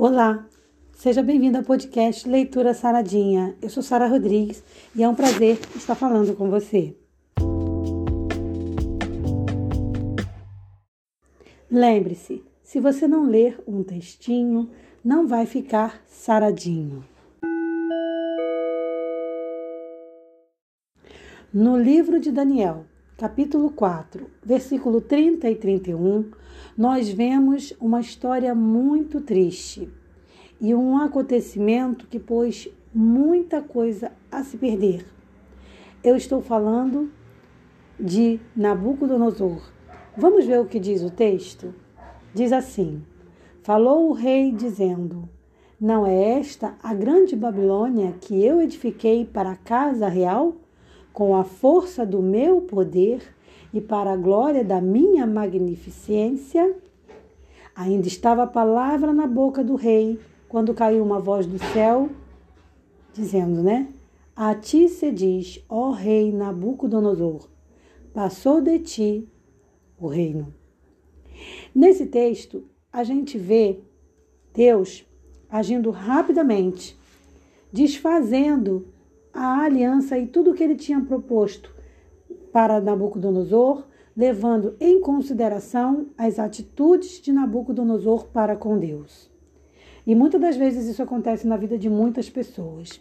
Olá, seja bem-vindo ao podcast Leitura Saradinha. Eu sou Sara Rodrigues e é um prazer estar falando com você. Lembre-se, se você não ler um textinho, não vai ficar saradinho. No livro de Daniel, capítulo 4, versículo 30 e 31, nós vemos uma história muito triste e um acontecimento que pôs muita coisa a se perder. Eu estou falando de Nabucodonosor. Vamos ver o que diz o texto? Diz assim: Falou o rei, dizendo: Não é esta a grande Babilônia que eu edifiquei para a casa real? Com a força do meu poder e para a glória da minha magnificência. Ainda estava a palavra na boca do rei, quando caiu uma voz do céu, dizendo, né? A ti se diz, ó rei Nabucodonosor, passou de ti o reino. Nesse texto, a gente vê Deus agindo rapidamente, desfazendo a aliança e tudo o que ele tinha proposto para Nabucodonosor, levando em consideração as atitudes de Nabucodonosor para com Deus. E muitas das vezes isso acontece na vida de muitas pessoas.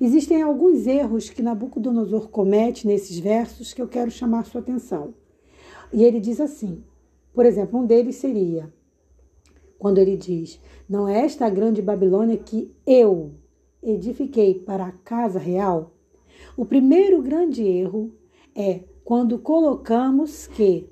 Existem alguns erros que Nabucodonosor comete nesses versos que eu quero chamar sua atenção. E ele diz assim: por exemplo, um deles seria quando ele diz: Não é esta a grande Babilônia que eu, edifiquei para a casa real, o primeiro grande erro é quando colocamos que,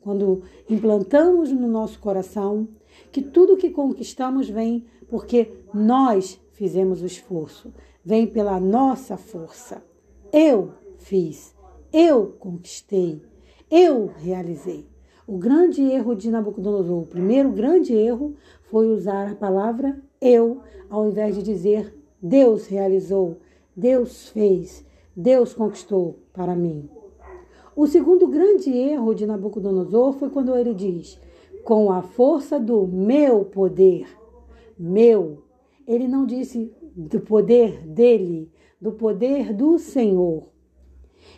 quando implantamos no nosso coração, que tudo que conquistamos vem porque nós fizemos o esforço, vem pela nossa força. Eu fiz, eu conquistei, eu realizei. O grande erro de Nabucodonosor, o primeiro grande erro foi usar a palavra eu, ao invés de dizer Deus realizou, Deus fez, Deus conquistou para mim. O segundo grande erro de Nabucodonosor foi quando ele diz: com a força do meu poder, meu. Ele não disse do poder dele, do poder do Senhor.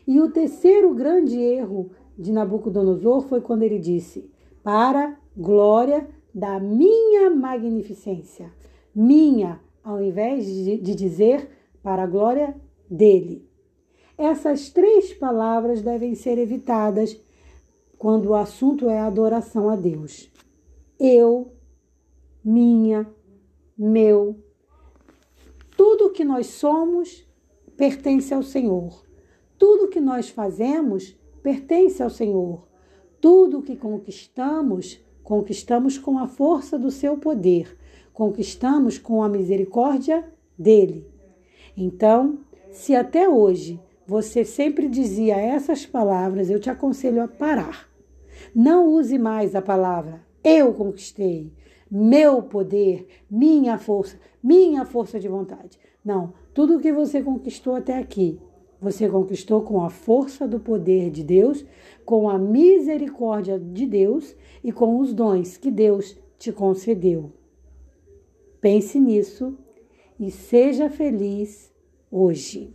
E o terceiro grande erro de Nabucodonosor foi quando ele disse: para glória da minha magnificência, minha ao invés de, dizer para a glória dele. Essas três palavras devem ser evitadas quando o assunto é adoração a Deus. Eu, minha, meu. Tudo que nós somos pertence ao Senhor. Tudo que nós fazemos pertence ao Senhor. Tudo que conquistamos, conquistamos com a força do seu poder conquistamos com a misericórdia dele. Então, se até hoje você sempre dizia essas palavras, eu te aconselho a parar. Não use mais a palavra eu conquistei, meu poder, minha força, minha força de vontade. Não, tudo o que você conquistou até aqui, você conquistou com a força do poder de Deus, com a misericórdia de Deus e com os dons que Deus te concedeu. Pense nisso e seja feliz hoje.